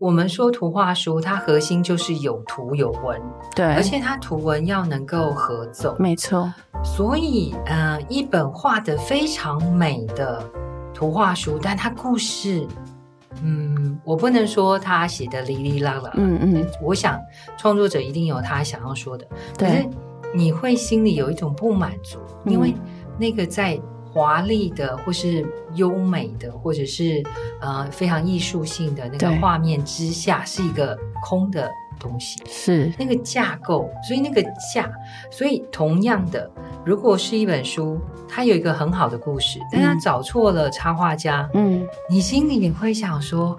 我们说图画书，它核心就是有图有文，对，而且它图文要能够合奏，没错。所以，呃，一本画的非常美的图画书，但它故事，嗯，我不能说它写的哩哩啦啦，嗯嗯，我想创作者一定有他想要说的，对，可是你会心里有一种不满足，嗯、因为那个在。华丽的，或是优美的，或者是呃非常艺术性的那个画面之下，是一个空的东西，是。那个架构。所以那个架，所以同样的，如果是一本书，它有一个很好的故事，但它找错了插画家，嗯，你心里也会想说，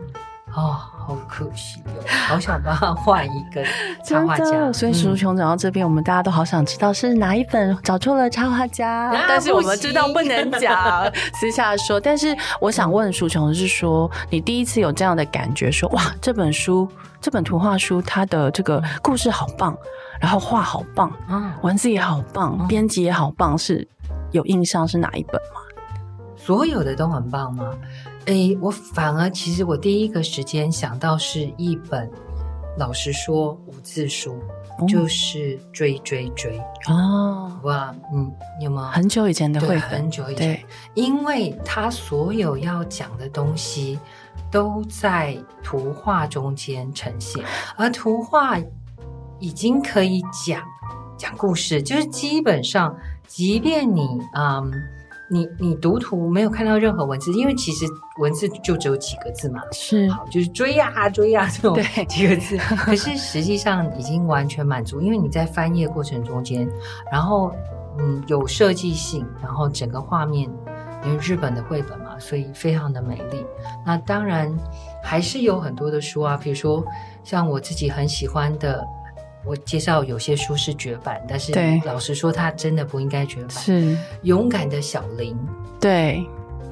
哦。好可惜哦，好想帮他换一个 插画家。所以书穷讲到这边，嗯，我们大家都好想知道是哪一本找出了插画家，啊，但是我们知道不能讲，私下说。但是我想问书穷的是说，你第一次有这样的感觉说，说哇，这本书，这本图画书，它的这个故事好棒，然后画好棒，嗯，文字也好棒，嗯，编辑也好棒，是有印象是哪一本吗？所有的都很棒吗？诶，我反而其实我第一个时间想到是一本，老实说五字书，嗯、就是追追追哦，哇，嗯，有吗？很久以前的绘本，很久以前，因为他所有要讲的东西都在图画中间呈现，而图画已经可以讲讲故事，就是基本上，即便你嗯。你你读图没有看到任何文字，因为其实文字就只有几个字嘛，是好就是追呀、啊、追呀、啊、这种对几个字，可是实际上已经完全满足，因为你在翻页过程中间，然后嗯有设计性，然后整个画面因为日本的绘本嘛，所以非常的美丽。那当然还是有很多的书啊，比如说像我自己很喜欢的。我介绍有些书是绝版，但是老实说，它真的不应该绝版。是勇敢的小林，对，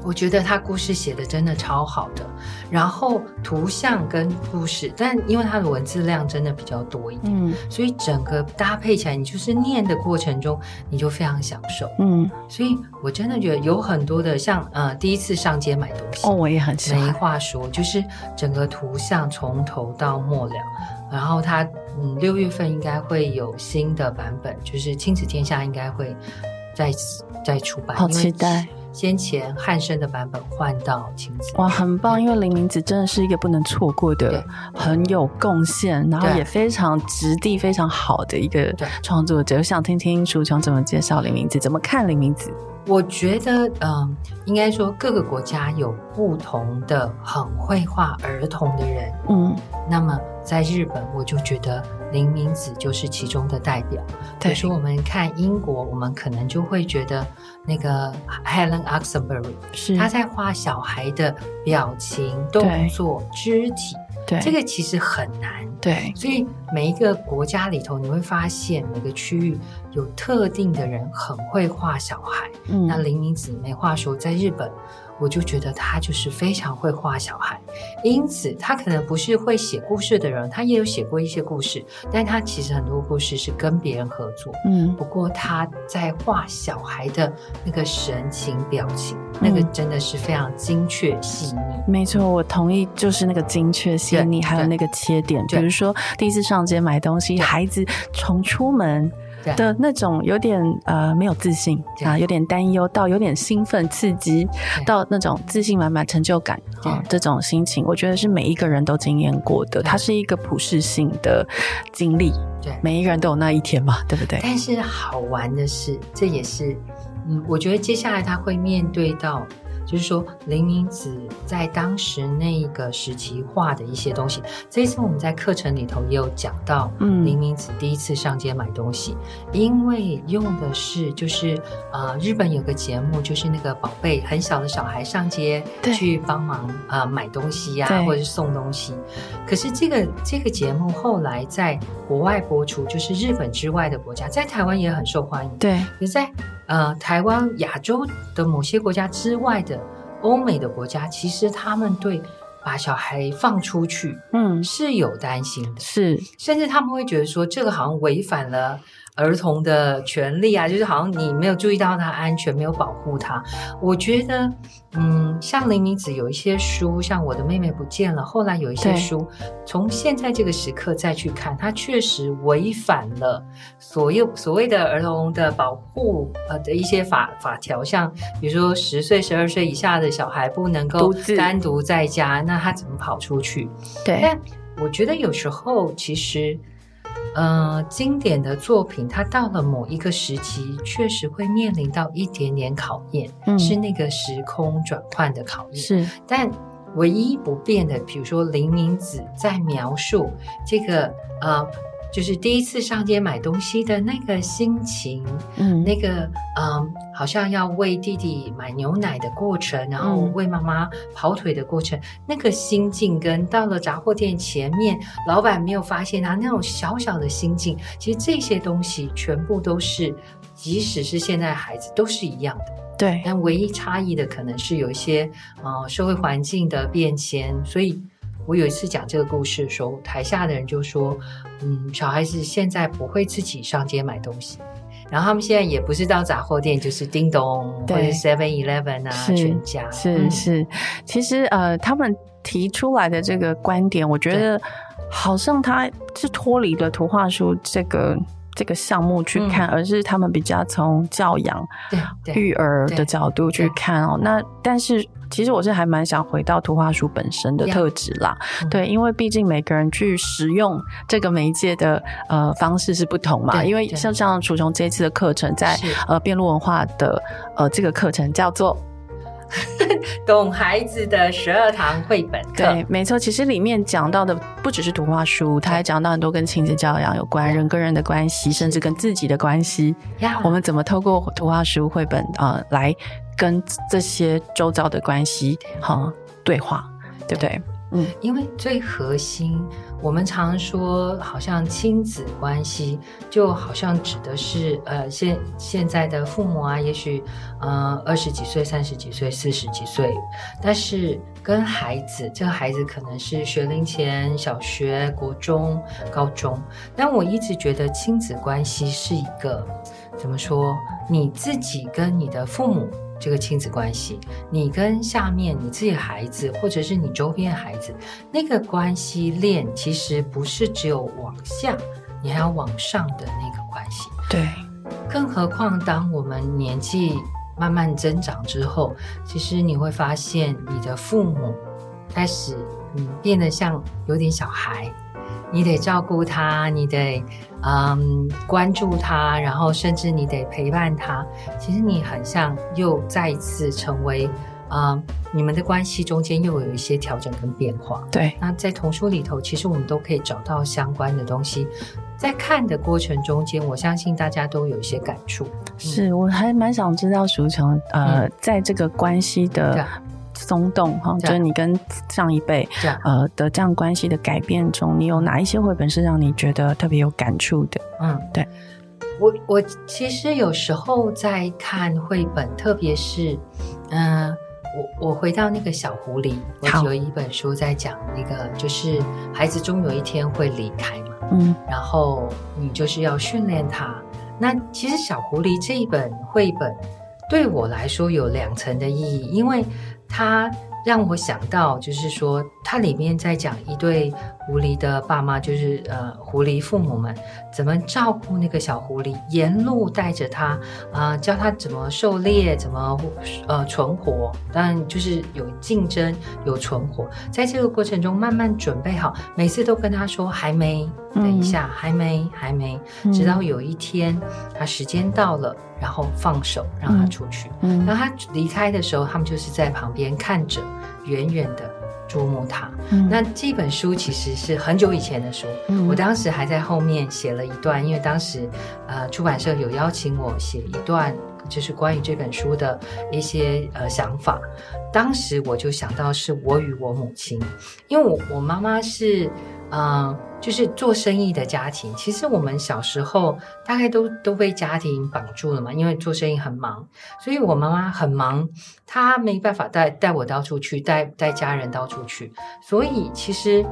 我觉得他故事写的真的超好的。然后图像跟故事，但因为它的文字量真的比较多一点，嗯，所以整个搭配起来，你就是念的过程中，你就非常享受，嗯。所以我真的觉得有很多的像呃，第一次上街买东西哦，我也很喜欢。没话说，就是整个图像从头到末了。然后它嗯，六月份应该会有新的版本，就是亲子天下应该会再再出版。好期待！先前汉生的版本换到晴子，哇，很棒！因为林明子真的是一个不能错过的，很有贡献，然后也非常质地非常好的一个创作者。我想听听楚琼怎么介绍林明子，怎么看林明子？我觉得，嗯，应该说各个国家有不同的很会画儿童的人，嗯，那么在日本，我就觉得林明子就是其中的代表。比如说我们看英国，我们可能就会觉得那个 Helen Oxenbury 是他在画小孩的表情、动作、肢体。对，这个其实很难。对，所以每一个国家里头，你会发现每个区域有特定的人很会画小孩。嗯，那林明子没话说，在日本。我就觉得他就是非常会画小孩，因此他可能不是会写故事的人，他也有写过一些故事，但他其实很多故事是跟别人合作。嗯，不过他在画小孩的那个神情表情，嗯、那个真的是非常精确细腻。没错，我同意，就是那个精确细腻，还有那个切点，比如说第一次上街买东西，孩子从出门。的那种有点呃没有自信啊，有点担忧到有点兴奋刺激，到那种自信满满成就感啊，这种心情，我觉得是每一个人都经验过的，它是一个普世性的经历，对，每一个人都有那一天嘛，对不对？但是好玩的是，这也是嗯，我觉得接下来他会面对到。就是说，林明子在当时那个时期画的一些东西，这一次我们在课程里头也有讲到，嗯，林明子第一次上街买东西，嗯、因为用的是就是呃，日本有个节目，就是那个宝贝很小的小孩上街去帮忙啊、呃、买东西呀、啊，或者是送东西。可是这个这个节目后来在国外播出，就是日本之外的国家，在台湾也很受欢迎。对，也在。呃，台湾、亚洲的某些国家之外的欧美的国家，其实他们对把小孩放出去，嗯，是有担心的，是，甚至他们会觉得说，这个好像违反了儿童的权利啊，就是好像你没有注意到他安全，没有保护他。我觉得，嗯，像林明子有一些书，像我的妹妹不见了，后来有一些书，从现在这个时刻再去看，它确实违反了所有所谓的儿童的保护呃的一些法法条，像比如说十岁、十二岁以下的小孩不能够单独在家，那他怎么跑出去？对，但我觉得有时候其实。呃，经典的作品，它到了某一个时期，确实会面临到一点点考验，嗯、是那个时空转换的考验。是，但唯一不变的，比如说林明子在描述这个呃。就是第一次上街买东西的那个心情，嗯，那个嗯，好像要为弟弟买牛奶的过程，然后为妈妈跑腿的过程，嗯，那个心境跟到了杂货店前面，老板没有发现他那种小小的心境，其实这些东西全部都是，即使是现在孩子都是一样的，对，但唯一差异的可能是有一些呃社会环境的变迁，所以。我有一次讲这个故事的时候，台下的人就说：“嗯，小孩子现在不会自己上街买东西，然后他们现在也不是到杂货店，就是叮咚或者 Seven Eleven 啊，全家是、嗯、是。其实呃，他们提出来的这个观点，我觉得好像他是脱离了图画书这个这个项目去看，嗯、而是他们比较从教养、育儿的角度去看哦。那但是。其实我是还蛮想回到图画书本身的特质啦.对，因为毕竟每个人去使用这个媒介的呃方式是不同嘛。因为像像楚琼这一次的课程在，在呃辩论文化的呃这个课程叫做 懂孩子的十二堂绘本课，对，没错。其实里面讲到的不只是图画书，他还讲到很多跟亲子教养有关、人跟人的关系，甚至跟自己的关系。我们怎么透过图画书绘本啊、呃、来。跟这些周遭的关系哈对话，对不对？嗯，因为最核心，我们常说，好像亲子关系，就好像指的是呃现现在的父母啊，也许呃二十几岁、三十几岁、四十几岁，但是跟孩子，这个孩子可能是学龄前、小学、国中、高中，但我一直觉得亲子关系是一个怎么说？你自己跟你的父母。这个亲子关系，你跟下面你自己孩子，或者是你周边孩子，那个关系链其实不是只有往下，你还要往上的那个关系。对，更何况当我们年纪慢慢增长之后，其实你会发现你的父母开始嗯变得像有点小孩。你得照顾他，你得嗯关注他，然后甚至你得陪伴他。其实你很像又再一次成为嗯你们的关系中间又有一些调整跟变化。对，那在童书里头，其实我们都可以找到相关的东西。在看的过程中间，我相信大家都有一些感触。是，我还蛮想知道淑琼呃、嗯，在这个关系的。松动哈，就是你跟上一辈呃的这样关系的改变中，你有哪一些绘本是让你觉得特别有感触的？嗯，对，我我其实有时候在看绘本，特别是嗯、呃，我我回到那个小狐狸，我有一本书在讲那个，就是孩子终有一天会离开嘛，嗯，然后你就是要训练他。那其实小狐狸这一本绘本对我来说有两层的意义，因为。它让我想到，就是说，它里面在讲一对狐狸的爸妈，就是呃，狐狸父母们怎么照顾那个小狐狸，沿路带着它，啊、呃，教它怎么狩猎，怎么呃存活，当然就是有竞争，有存活，在这个过程中慢慢准备好，每次都跟他说还没，等一下，嗯、还没，还没，直到有一天，他时间到了。然后放手让他出去。嗯，当他离开的时候，他们就是在旁边看着，远远的注目他。嗯，那这本书其实是很久以前的书，嗯，我当时还在后面写了一段，因为当时呃出版社有邀请我写一段，就是关于这本书的一些呃想法。当时我就想到是我与我母亲，因为我我妈妈是。嗯，就是做生意的家庭，其实我们小时候大概都都被家庭绑住了嘛，因为做生意很忙，所以我妈妈很忙，她没办法带带我到处去，带带家人到处去，所以其实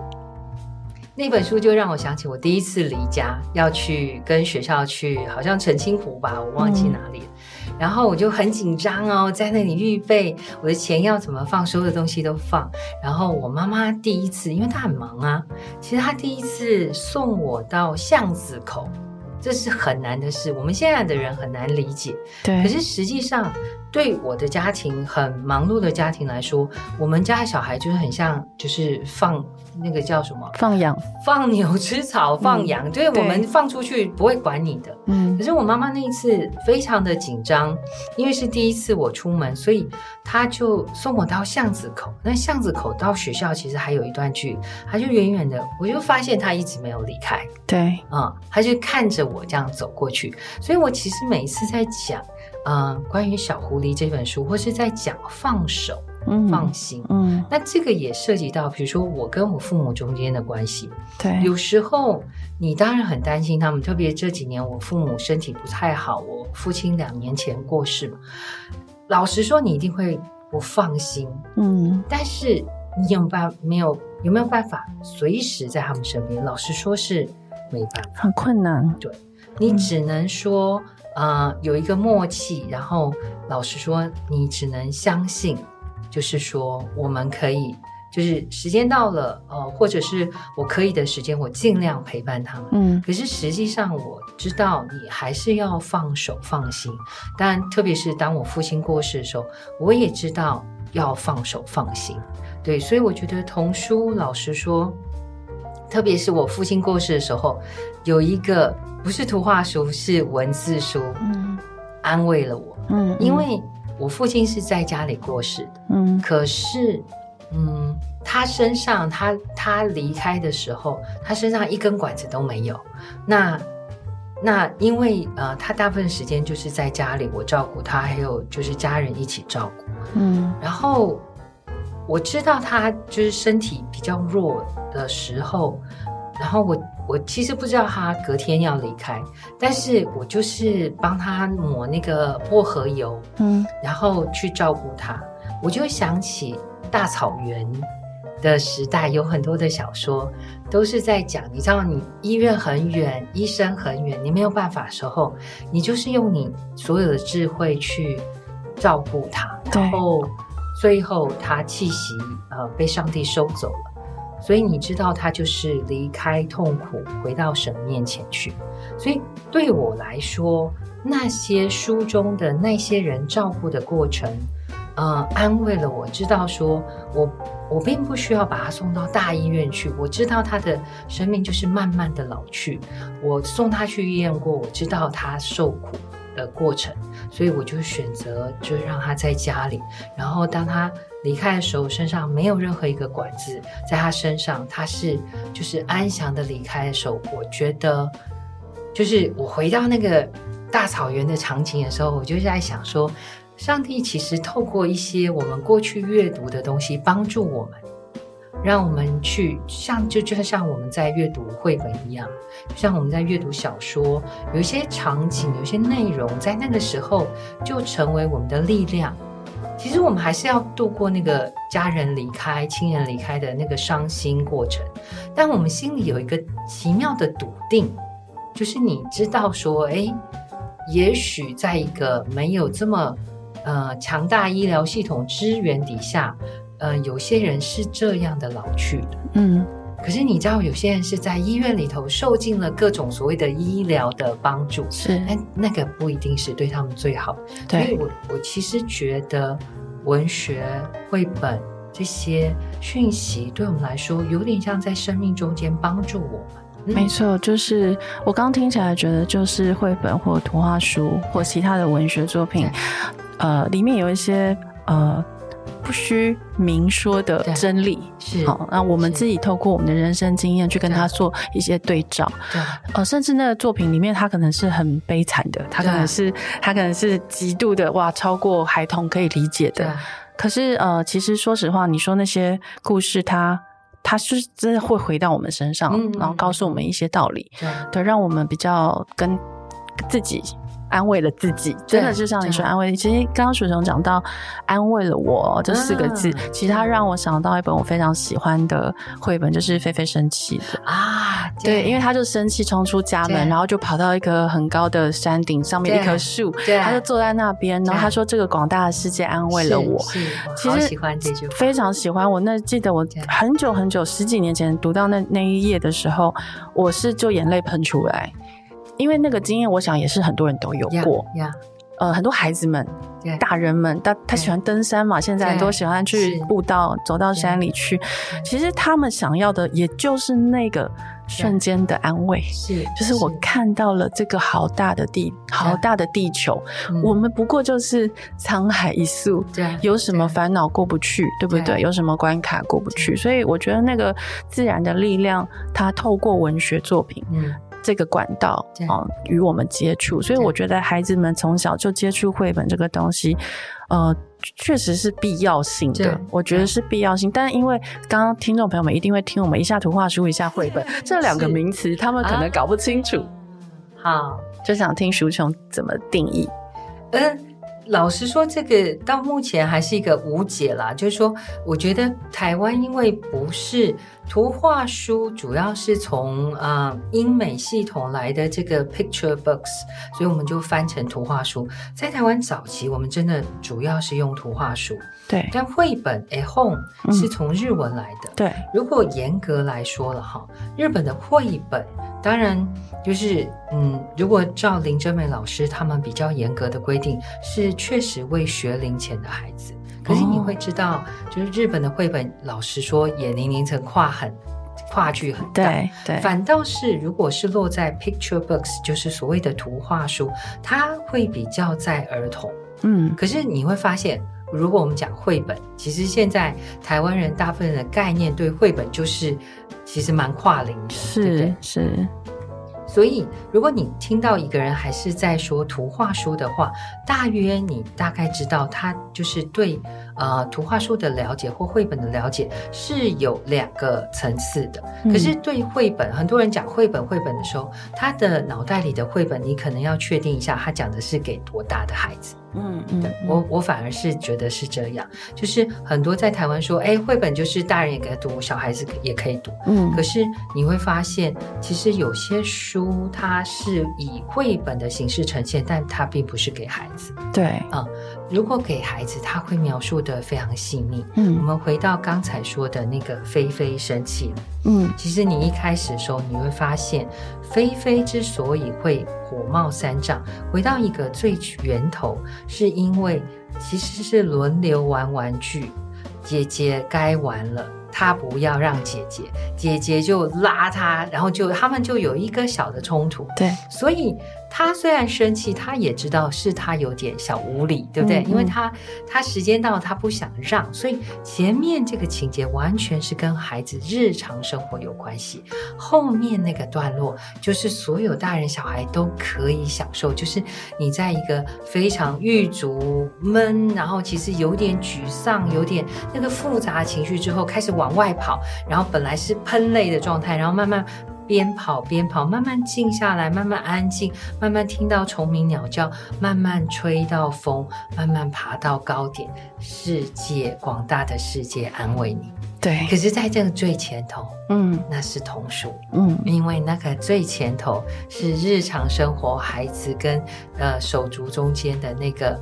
那本书就让我想起我第一次离家要去跟学校去，好像澄清湖吧，我忘记哪里然后我就很紧张哦，在那里预备我的钱要怎么放，所有的东西都放。然后我妈妈第一次，因为她很忙啊，其实她第一次送我到巷子口。这是很难的事，我们现在的人很难理解。对，可是实际上，对我的家庭很忙碌的家庭来说，我们家的小孩就是很像，就是放。那个叫什么？放养，放牛吃草，放羊。对、嗯，我们放出去不会管你的。嗯。可是我妈妈那一次非常的紧张，因为是第一次我出门，所以她就送我到巷子口。那巷子口到学校其实还有一段距离，她就远远的，我就发现她一直没有离开。对，啊、嗯，她就看着我这样走过去。所以我其实每一次在讲，嗯，关于小狐狸这本书，或是在讲放手。放心，嗯，那这个也涉及到，比如说我跟我父母中间的关系。对，有时候你当然很担心他们，特别这几年我父母身体不太好，我父亲两年前过世嘛。老实说，你一定会不放心，嗯，但是你有办没有有没有办法随时在他们身边？老实说是没办法，很困难。对，你只能说，呃，有一个默契，然后老实说，你只能相信。就是说，我们可以，就是时间到了，呃，或者是我可以的时间，我尽量陪伴他们。嗯，可是实际上我知道，你还是要放手放心。但特别是当我父亲过世的时候，我也知道要放手放心。对，所以我觉得童书，老实说，特别是我父亲过世的时候，有一个不是图画书，是文字书，嗯，安慰了我。嗯，因为。我父亲是在家里过世的，嗯，可是，嗯，他身上，他他离开的时候，他身上一根管子都没有。那那因为呃，他大部分时间就是在家里，我照顾他，还有就是家人一起照顾，嗯。然后我知道他就是身体比较弱的时候，然后我。我其实不知道他隔天要离开，但是我就是帮他抹那个薄荷油，嗯，然后去照顾他。我就想起大草原的时代，有很多的小说都是在讲，你知道，你医院很远，医生很远，你没有办法的时候，你就是用你所有的智慧去照顾他，然后最后他气息呃被上帝收走了。所以你知道，他就是离开痛苦，回到神面前去。所以对我来说，那些书中的那些人照顾的过程，呃，安慰了我。知道说我我并不需要把他送到大医院去。我知道他的生命就是慢慢的老去。我送他去医院过，我知道他受苦的过程，所以我就选择就让他在家里。然后当他。离开的时候，身上没有任何一个管子，在他身上，他是就是安详的离开的时候，我觉得，就是我回到那个大草原的场景的时候，我就在想说，上帝其实透过一些我们过去阅读的东西，帮助我们，让我们去像就就像我们在阅读绘本一样，像我们在阅读小说，有一些场景，有些内容，在那个时候就成为我们的力量。其实我们还是要度过那个家人离开、亲人离开的那个伤心过程，但我们心里有一个奇妙的笃定，就是你知道说，哎，也许在一个没有这么呃强大医疗系统支援底下，呃，有些人是这样的老去的，嗯。可是你知道，有些人是在医院里头受尽了各种所谓的医疗的帮助，是，但那个不一定是对他们最好。对，所以我我其实觉得文学、绘本这些讯息，对我们来说，有点像在生命中间帮助我们。嗯、没错，就是我刚听起来觉得，就是绘本或图画书或其他的文学作品，呃，里面有一些呃。不需明说的真理。是好，那我们自己透过我们的人生经验去跟他做一些对照，对，呃，甚至那个作品里面他可能是很悲惨的，他可能是他可能是极度的哇，超过孩童可以理解的。可是呃，其实说实话，你说那些故事他，他他是真的会回到我们身上，嗯、然后告诉我们一些道理，对，对，让我们比较跟自己安慰了自己，真的就像你说安慰。其实刚刚鼠熊讲到“安慰了我”这四个字，嗯、其实它让我想到一本我非常喜欢的绘本，就是菲菲生气的啊。对，因为他就生气冲出家门，然后就跑到一棵很高的山顶上面一棵树，他就坐在那边，然后他说：“这个广大的世界安慰了我。”其实喜欢这句话，非常喜欢。我那记得我很久很久十几年前读到那那一页的时候，我是就眼泪喷出来。因为那个经验，我想也是很多人都有过。Yeah, yeah. 呃，很多孩子们、大人们，他他喜欢登山嘛现在都喜欢去步道走到山里去。其实他们想要的，也就是那个瞬间的安慰。是、就是我看到了这个好大的地好大的地球我们不过就是沧海一粟。对、有什么烦恼过不去对不对有什么关卡过不去所以我觉得那个自然的力量，它透过文学作品。嗯。这个管道啊，与我们接触，所以我觉得孩子们从小就接触绘本这个东西，呃，确实是必要性的。我觉得是必要性，但因为刚刚听众朋友们一定会听我们一下图画书，一下绘本这两个名词，他们可能搞不清楚。好，就想听鼠熊怎么定义。嗯。老实说，这个到目前还是一个无解啦。就是说，我觉得台湾因为不是图画书，主要是从啊、呃、英美系统来的这个 picture books，所以我们就翻成图画书。在台湾早期，我们真的主要是用图画书。对，但绘本 at home 是从日文来的。对，如果严格来说了哈，日本的绘本。当然，就是嗯，如果照林真美老师他们比较严格的规定，是确实为学龄前的孩子。可是你会知道，就是日本的绘本，老实说，也年龄层跨很跨距很大。对对。反倒是如果是落在 picture books，就是所谓的图画书，它会比较在儿童。嗯。可是你会发现，如果我们讲绘本，其实现在台湾人大部分的概念对绘本就是。其实蛮跨龄的，是对对是。所以，如果你听到一个人还是在说图画书的话，大约你大概知道他就是对呃图画书的了解或绘本的了解是有两个层次的。嗯。可是对绘本，很多人讲绘本绘本的时候，他的脑袋里的绘本，你可能要确定一下，他讲的是给多大的孩子。嗯嗯，我我反而是觉得是这样，就是很多在台湾说，哎，绘本就是大人也给他读，小孩子也可以读。嗯，可是你会发现，其实有些书它是以绘本的形式呈现，但它并不是给孩子。对，啊、嗯，如果给孩子，他会描述的非常细腻。嗯，我们回到刚才说的那个菲菲生气了。嗯，其实你一开始的时候，你会发现，菲菲之所以会火冒三丈，回到一个最源头，是因为其实是轮流玩玩具，姐姐该玩了，她不要让姐姐，姐姐就拉她，然后就他们就有一个小的冲突。对，所以。他虽然生气，他也知道是他有点小无理，对不对？嗯嗯，因为他他时间到，他不想让，所以前面这个情节完全是跟孩子日常生活有关系。后面那个段落就是所有大人小孩都可以享受，就是你在一个非常郁卒闷，然后其实有点沮丧，有点那个复杂情绪之后，开始往外跑，然后本来是喷泪的状态，然后慢慢。边跑边跑，慢慢静下来，慢慢安静，慢慢听到虫鸣鸟叫，慢慢吹到风，慢慢爬到高点。世界广大的世界安慰你。对，可是在这个最前头，嗯，那是童书，嗯，因为那个最前头是日常生活，孩子跟呃手足中间的那个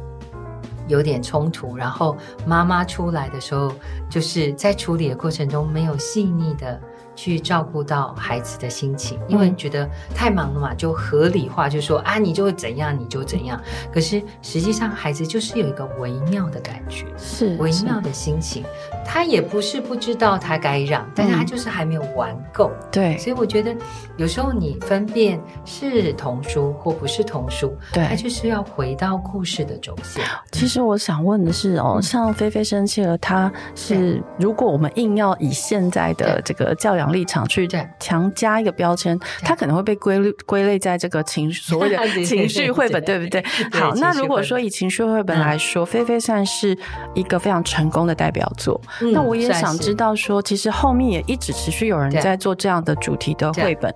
有点冲突，然后妈妈出来的时候，就是在处理的过程中没有细腻的。去照顾到孩子的心情，因为觉得太忙了嘛，就合理化，就说啊，你就会怎样，你就怎样。可是实际上，孩子就是有一个微妙的感觉，是微妙的心情。他也不是不知道他该让，但是他就是还没有玩够。对，所以我觉得有时候你分辨是童书或不是童书，对，他就是要回到故事的轴线。其实我想问的是哦，像菲菲生气了，他是如果我们硬要以现在的这个教养。立场去强加一个标签，它可能会被归归类在这个情所谓的情绪绘本，对不对？好，那如果说以情绪绘本来说，菲菲算是一个非常成功的代表作。那我也想知道说，其实后面也一直持续有人在做这样的主题的绘本，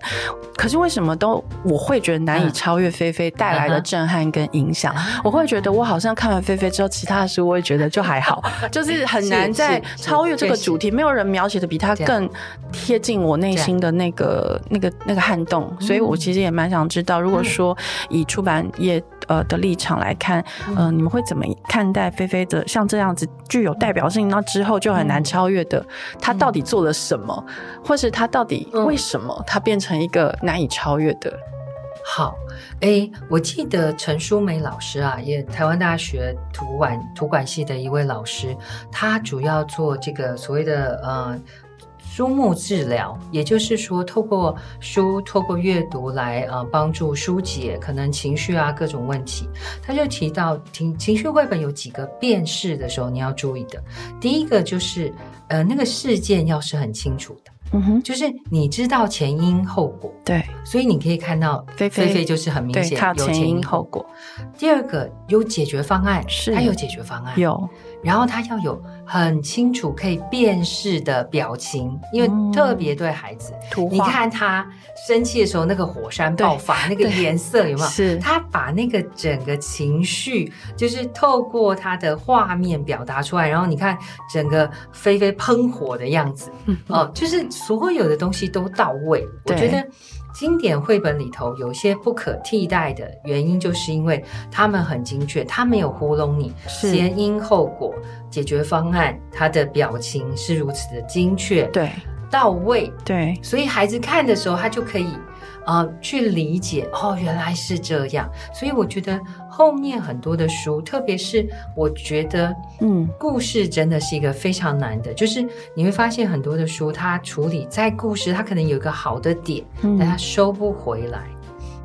可是为什么都我会觉得难以超越菲菲带来的震撼跟影响？我会觉得我好像看完菲菲之后，其他的书我也觉得就还好，就是很难再超越这个主题，没有人描写的比他更贴近我内心的那个、那个、那个撼动，所以我其实也蛮想知道，如果说以出版业呃的立场来看，呃，你们会怎么看待菲菲的像这样子具有代表性，那之后就很难超越的，他到底做了什么，或是他到底为什么他变成一个难以超越的？好，诶，我记得陈淑梅老师啊，也台湾大学图管图管系的一位老师，他主要做这个所谓的呃书目治疗，也就是说，透过书，透过阅读来呃帮助疏解可能情绪啊各种问题。他就提到，情情绪绘本有几个辨识的时候你要注意的，第一个就是呃那个事件要是很清楚的。嗯哼，就是你知道前因后果，对，所以你可以看到菲菲就是很明显有前因后果。第二个有解决方案，是，他有解决方案，有。然后他要有很清楚可以辨识的表情，因为特别对孩子，嗯、你看他生气的时候那个火山爆发那个颜色有没有？是，他把那个整个情绪就是透过他的画面表达出来，然后你看整个菲菲喷火的样子，哦、嗯呃，就是所有的东西都到位，我觉得。经典绘本里头有些不可替代的原因，就是因为他们很精确，他没有糊弄你，前因后果、解决方案，他的表情是如此的精确，对，到位，对，所以孩子看的时候，他就可以。啊、呃，去理解哦，原来是这样，所以我觉得后面很多的书，特别是我觉得，嗯，故事真的是一个非常难的，就是你会发现很多的书，它处理在故事，它可能有一个好的点，嗯、但它收不回来。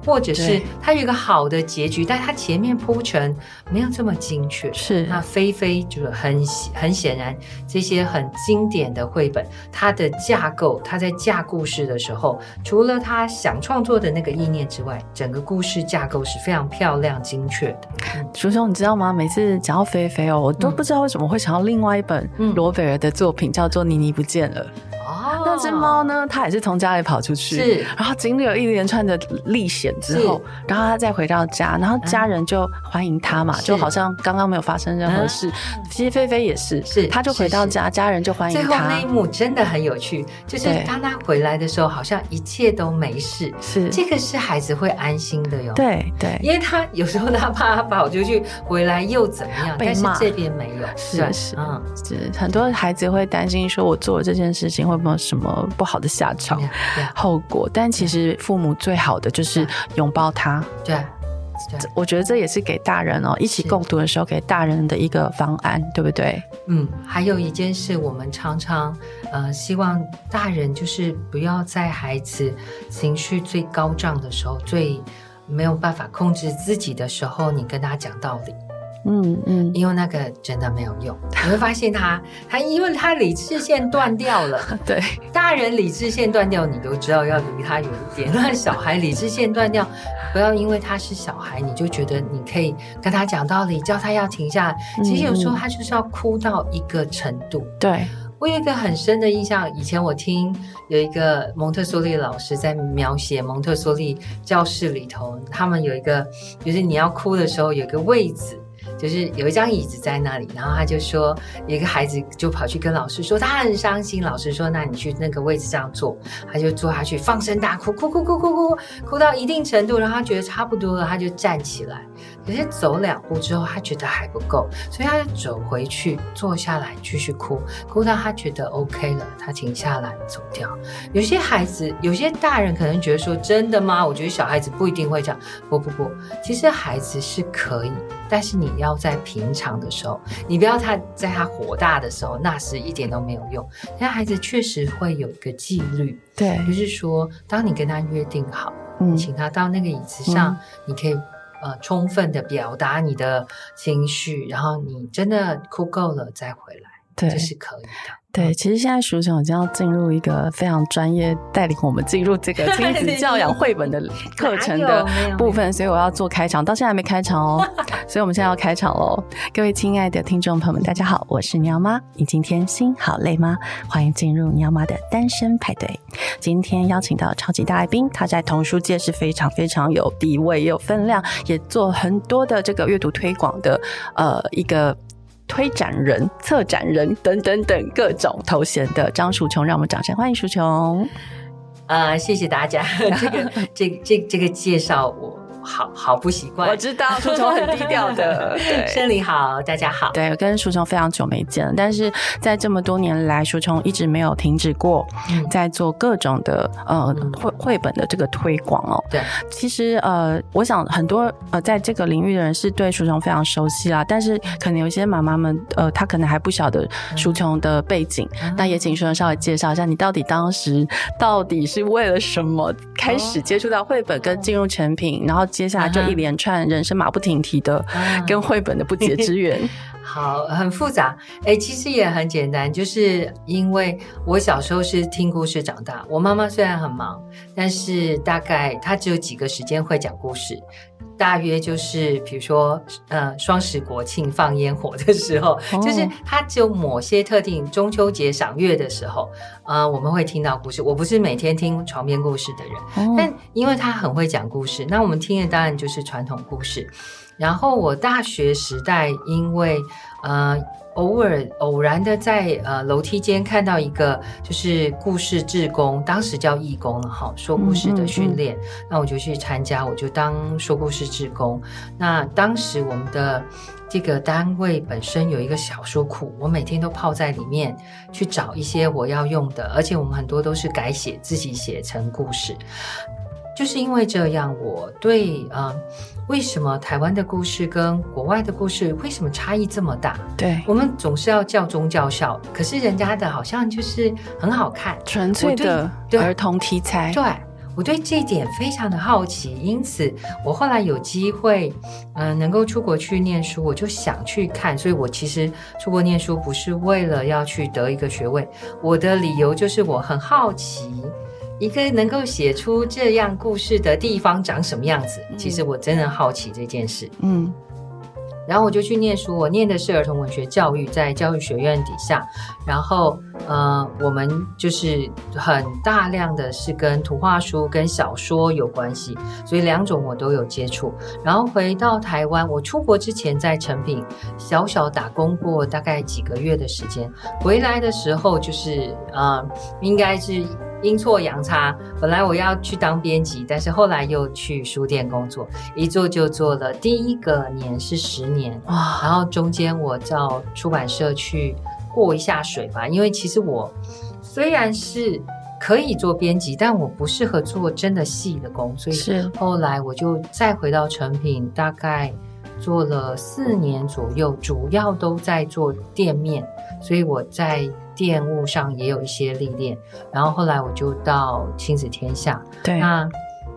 或者是它有一个好的结局，但它前面铺陈没有这么精确。是，那菲菲就是很很显然，这些很经典的绘本，它的架构，它在架故事的时候，除了他想创作的那个意念之外，整个故事架构是非常漂亮、精确的。淑雄，你知道吗？每次讲到菲菲哦，我都不知道为什么会想到另外一本罗贝尔的作品，叫做《妮妮不见了》。哦，那只猫呢？它也是从家里跑出去，是，然后经历了一连串的历险之后，然后它再回到家，然后家人就欢迎它嘛，就好像刚刚没有发生任何事。其实菲菲也是，是，它就回到家，家人就欢迎它。最后那一幕真的很有趣，就是当他回来的时候，好像一切都没事。是，这个是孩子会安心的哟。对对，因为他有时候他怕他跑出去回来又怎么样，但是这边没有。是是，嗯，是很多孩子会担心说，我做了这件事情会。有没有什么不好的下场、后果？但其实父母最好的就是拥抱他。对，我觉得这也是给大人哦一起共读的时候给大人的一个方案，对不对？嗯，还有一件事，我们常常呃希望大人就是不要在孩子情绪最高涨的时候、最没有办法控制自己的时候，你跟他讲道理。嗯嗯，因为那个真的没有用，你会发现他他因为他理智线断掉了，对，大人理智线断掉，你都知道要离他远一点。那小孩理智线断掉，不要因为他是小孩，你就觉得你可以跟他讲道理，叫他要停下来。其实有时候他就是要哭到一个程度。对，我有一个很深的印象，以前我听有一个蒙特梭利老师在描写蒙特梭利教室里头，他们有一个就是你要哭的时候有一个位置。就是有一张椅子在那里，然后他就说，一个孩子就跑去跟老师说，他很伤心。老师说，那你去那个位置上坐，他就坐下去，放声大哭，哭哭哭哭哭哭，哭到一定程度，然后他觉得差不多了，他就站起来。可是走两步之后，他觉得还不够，所以他就走回去，坐下来继续哭，哭到他觉得 OK 了，他停下来走掉。有些孩子，有些大人可能觉得说，真的吗？我觉得小孩子不一定会这样。不不不，其实孩子是可以，但是你要在平常的时候，你不要他在他火大的时候，那是一点都没有用。但孩子确实会有一个纪律，对，就是说，当你跟他约定好，嗯，请他到那个椅子上，嗯、你可以。呃，充分的表达你的情绪，然后你真的哭够了再回来。对，这是可以的。对，其实现在淑琼已经要进入一个非常专业，带领我们进入这个 亲子教养绘本的课程的部分，所以我要做开场，到现在还没开场哦，所以我们现在要开场喽。各位亲爱的听众朋友们，大家好，我是鸟妈，你今天心好累吗？欢迎进入鸟妈的单身派对。今天邀请到超级大来宾，他在童书界是非常非常有地位、也有分量，也做很多的这个阅读推广的呃一个。推展人、策展人等等等各种头衔的张淑琼，让我们掌声欢迎淑琼。呃，谢谢大家，这个、这个、这个、这个介绍我。好好不习惯，我知道 淑琼很低调的。对，生理好，大家好。对，跟淑琼非常久没见了，但是在这么多年来，淑琼一直没有停止过在做各种的呃绘绘本的这个推广哦。对，其实呃，我想很多呃在这个领域的人是对淑琼非常熟悉啦，但是可能有些妈妈们呃，她可能还不晓得淑琼的背景。那也请淑琼稍微介绍一下，你到底当时到底是为了什么开始接触到绘本跟进入成品，然后。接下来就一连串人生马不停蹄的跟绘本的不解之缘。好，很复杂。哎、欸，其实也很简单，就是因为我小时候是听故事长大。我妈妈虽然很忙，但是大概她只有几个时间会讲故事。大约就是，比如说，呃，双十国庆放烟火的时候，哦、就是她只有某些特定中秋节赏月的时候，呃，我们会听到故事。我不是每天听床边故事的人，哦、但因为她很会讲故事，那我们听的当然就是传统故事。然后我大学时代，因为呃。偶尔偶然的在呃楼梯间看到一个就是故事志工，当时叫义工了哈，说故事的训练，嗯嗯嗯，那我就去参加，我就当说故事志工。那当时我们的这个单位本身有一个小说库，我每天都泡在里面去找一些我要用的，而且我们很多都是改写自己写成故事。就是因为这样，我对啊、呃，为什么台湾的故事跟国外的故事为什么差异这么大？对，我们总是要叫宗教校，可是人家的好像就是很好看，纯粹的儿童题材。对，我对这一点非常的好奇，因此我后来有机会，嗯、呃，能够出国去念书，我就想去看。所以我其实出国念书不是为了要去得一个学位，我的理由就是我很好奇。一个能够写出这样故事的地方长什么样子？其实我真的好奇这件事。嗯，然后我就去念书，我念的是儿童文学教育，在教育学院底下。然后，呃，我们就是很大量的是跟图画书、跟小说有关系，所以两种我都有接触。然后回到台湾，我出国之前在成品小小打工过大概几个月的时间，回来的时候就是，呃，应该是。阴错阳差，本来我要去当编辑，但是后来又去书店工作，一做就做了。第一个年是十年，哇然后中间我到出版社去过一下水吧，因为其实我虽然是可以做编辑，但我不适合做真的细的工，所以后来我就再回到成品，大概做了四年左右，主要都在做店面，所以我在。电务上也有一些历练，然后后来我就到亲子天下。对，那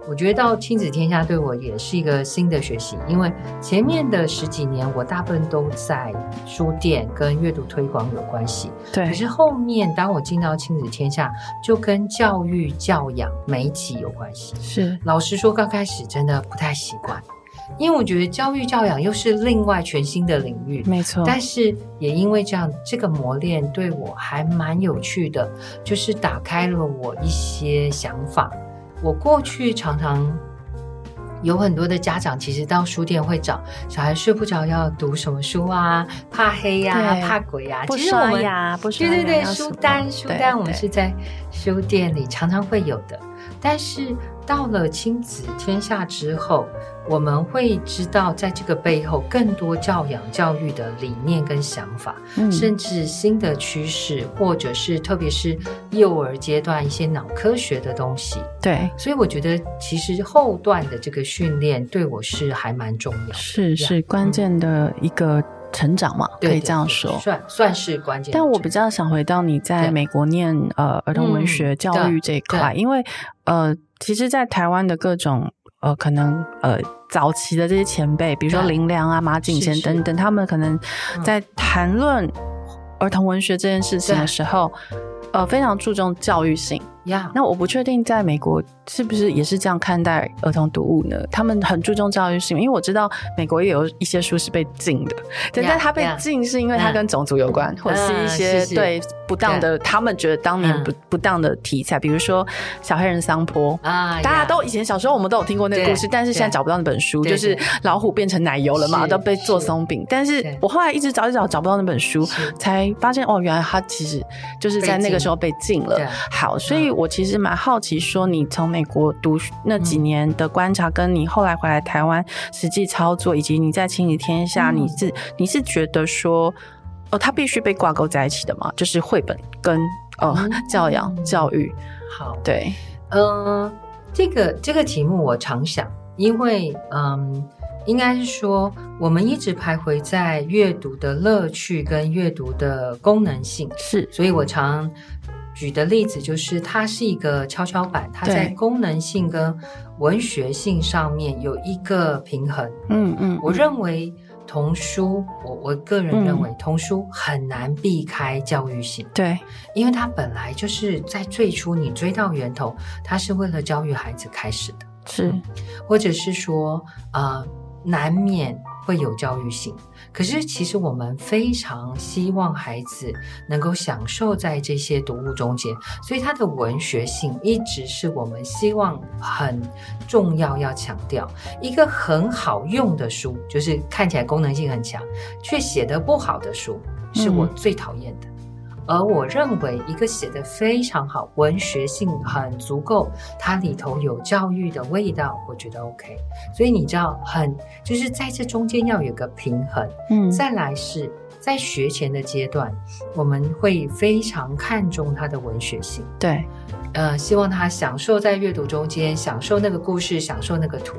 我觉得到亲子天下对我也是一个新的学习，因为前面的十几年我大部分都在书店跟阅读推广有关系。对，可是后面当我进到亲子天下，就跟教育教养媒体有关系。是，老实说，刚开始真的不太习惯。因为我觉得教育教养又是另外全新的领域，没错。但是也因为这样，这个磨练对我还蛮有趣的，就是打开了我一些想法。我过去常常有很多的家长，其实到书店会找小孩睡不着要读什么书啊，怕黑呀、怕鬼啊。不刷牙，不刷牙。对对对，书单书单，我们是在书店里常常会有的。但是到了亲子天下之后，我们会知道，在这个背后更多教养教育的理念跟想法，嗯、甚至新的趋势，或者是特别是幼儿阶段一些脑科学的东西。对，所以我觉得其实后段的这个训练对我是还蛮重要的，是是关键的一个成长嘛，嗯、可以这样说，算算是关键。但我比较想回到你在美国念呃儿童文学教育这一块，因为呃，其实，在台湾的各种。呃，可能呃，早期的这些前辈，比如说林良啊、马景贤等等，他们可能在谈论儿童文学这件事情的时候，呃，非常注重教育性。呀，那我不确定在美国是不是也是这样看待儿童读物呢？他们很注重教育性，因为我知道美国也有一些书是被禁的，但但它被禁是因为它跟种族有关，或者是一些对不当的，他们觉得当年不不当的题材，比如说小黑人桑坡啊，大家都以前小时候我们都有听过那个故事，但是现在找不到那本书，就是老虎变成奶油了嘛，都被做松饼，但是我后来一直找一找找不到那本书，才发现哦，原来它其实就是在那个时候被禁了。好，所以。我其实蛮好奇，说你从美国读那几年的观察，跟你后来回来台湾实际操作，以及你在亲子天下，你是你是觉得说，哦，它必须被挂钩在一起的吗？就是绘本跟呃教养教育。好，对，嗯，这个这个题目我常想，因为嗯，应该是说我们一直徘徊在阅读的乐趣跟阅读的功能性，是，所以我常。举的例子就是，它是一个跷跷板，它在功能性跟文学性上面有一个平衡。嗯嗯，我认为童书，我我个人认为童书很难避开教育性。对，因为它本来就是在最初你追到源头，它是为了教育孩子开始的，是，或者是说，呃，难免会有教育性。可是，其实我们非常希望孩子能够享受在这些读物中间，所以它的文学性一直是我们希望很重要要强调。一个很好用的书，就是看起来功能性很强，却写得不好的书，是我最讨厌的。嗯而我认为，一个写得非常好、文学性很足够，它里头有教育的味道，我觉得 OK。所以你知道，很就是在这中间要有个平衡。嗯，再来是在学前的阶段，我们会非常看重它的文学性。对。呃，希望他享受在阅读中间，享受那个故事，享受那个图。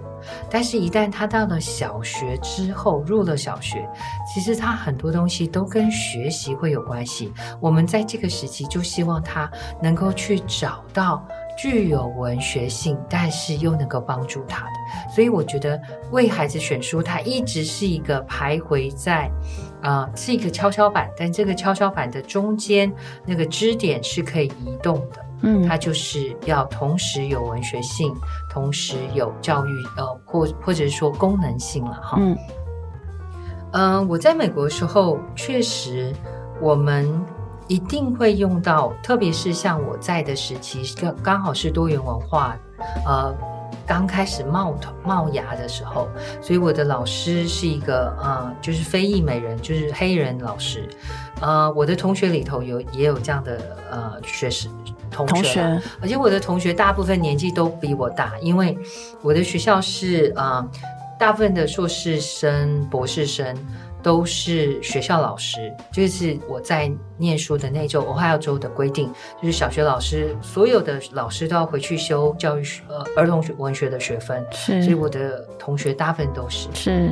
但是，一旦他到了小学之后，入了小学，其实他很多东西都跟学习会有关系。我们在这个时期就希望他能够去找到具有文学性，但是又能够帮助他的。所以，我觉得为孩子选书，它一直是一个徘徊在，啊、呃，是一个跷跷板，但这个跷跷板的中间那个支点是可以移动的。嗯，它就是要同时有文学性，同时有教育，呃，或或者是说功能性了哈。嗯，呃，我在美国的时候，确实我们一定会用到，特别是像我在的时期，刚刚好是多元文化，呃，刚开始冒头冒芽的时候，所以我的老师是一个呃，就是非裔美人，就是黑人老师。呃，我的同学里头有也有这样的呃学生。同学，而且我的同学大部分年纪都比我大，因为我的学校是啊、呃，大部分的硕士生、博士生都是学校老师，就是我在念书的那周，俄亥俄州的规定，就是小学老师所有的老师都要回去修教育学呃儿童学文学的学分，是，所以我的同学大部分都是。是。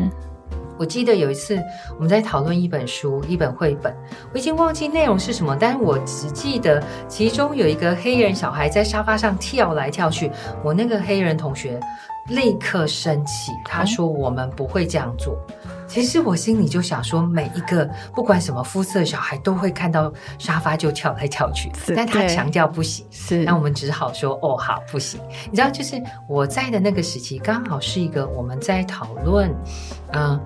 我记得有一次我们在讨论一本书，一本绘本，我已经忘记内容是什么，但是我只记得其中有一个黑人小孩在沙发上跳来跳去。我那个黑人同学立刻生气，他说：“我们不会这样做。”其实我心里就想说，每一个不管什么肤色的小孩都会看到沙发就跳来跳去，但他强调不行，是，那我们只好说：“哦，好，不行。”你知道，就是我在的那个时期，刚好是一个我们在讨论，嗯、呃。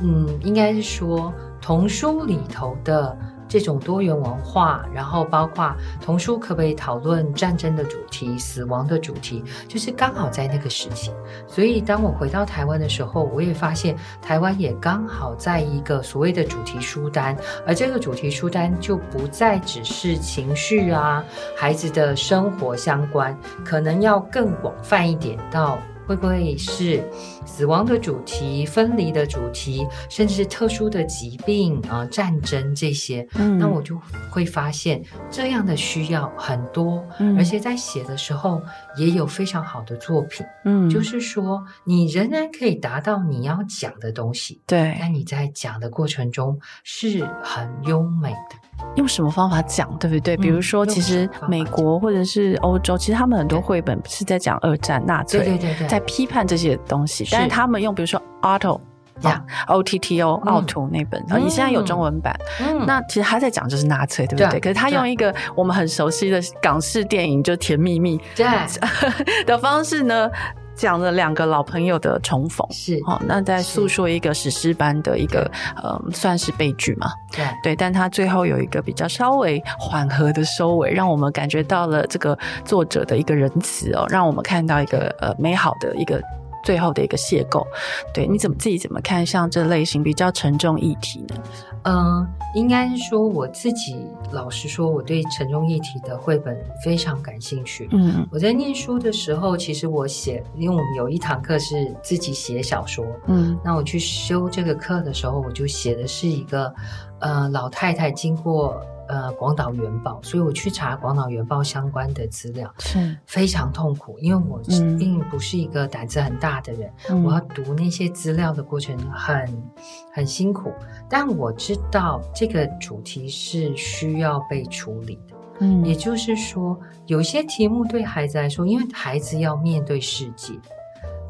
嗯，应该是说童书里头的这种多元文化，然后包括童书可不可以讨论战争的主题、死亡的主题，就是刚好在那个时期。所以当我回到台湾的时候，我也发现台湾也刚好在一个所谓的主题书单，而这个主题书单就不再只是情绪啊、孩子的生活相关，可能要更广泛一点到。会不会是死亡的主题、分离的主题，甚至是特殊的疾病啊、呃、战争这些？嗯，那我就会发现这样的需要很多，嗯，而且在写的时候也有非常好的作品，嗯，就是说你仍然可以达到你要讲的东西，对，但你在讲的过程中是很优美的。用什么方法讲，对不对？比如说，其实美国或者是欧洲，其实他们很多绘本是在讲二战、纳粹，对对对在批判这些东西。但是他们用，比如说 Otto 啊，O T T O 奥图那本，啊，你现在有中文版。嗯，那其实他在讲就是纳粹，对不对？可是他用一个我们很熟悉的港式电影，就《甜蜜蜜》对 的方式呢。讲了两个老朋友的重逢，是。好，那在诉说一个史诗般的一个呃，算是悲剧嘛？对。对，但他最后有一个比较稍微缓和的收尾，让我们感觉到了这个作者的一个仁慈哦，让我们看到一个呃美好的一个最后的一个邂逅。对，你怎么自己怎么看像这类型比较沉重议题呢？嗯，应该是说我自己，老实说，我对沉重议题的绘本非常感兴趣。嗯，我在念书的时候，其实我写，因为我们有一堂课是自己写小说。嗯，那我去修这个课的时候，我就写的是一个，呃，老太太经过。呃，广岛原爆，所以我去查广岛原爆相关的资料，是非常痛苦，因为我并不是一个胆子很大的人，嗯、我要读那些资料的过程很很辛苦。但我知道这个主题是需要被处理的，嗯，也就是说，有些题目对孩子来说，因为孩子要面对世界，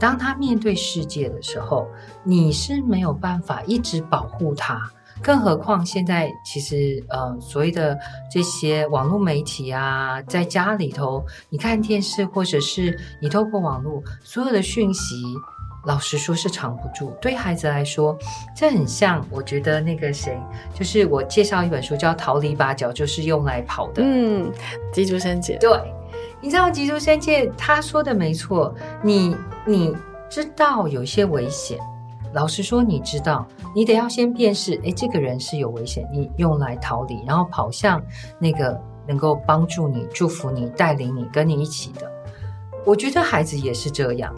当他面对世界的时候，你是没有办法一直保护他。更何况现在其实呃，所谓的这些网络媒体啊，在家里头你看电视，或者是你透过网络所有的讯息，老实说是藏不住。对孩子来说，这很像我觉得那个谁，就是我介绍一本书叫《逃离八角就是用来跑的》。嗯，吉竹伸介。对，你知道吉竹伸介他说的没错，你你知道有些危险。老实说，你知道，你得要先辨识，诶，这个人是有危险，你用来逃离，然后跑向那个能够帮助你、祝福你、带领你、跟你一起的。我觉得孩子也是这样，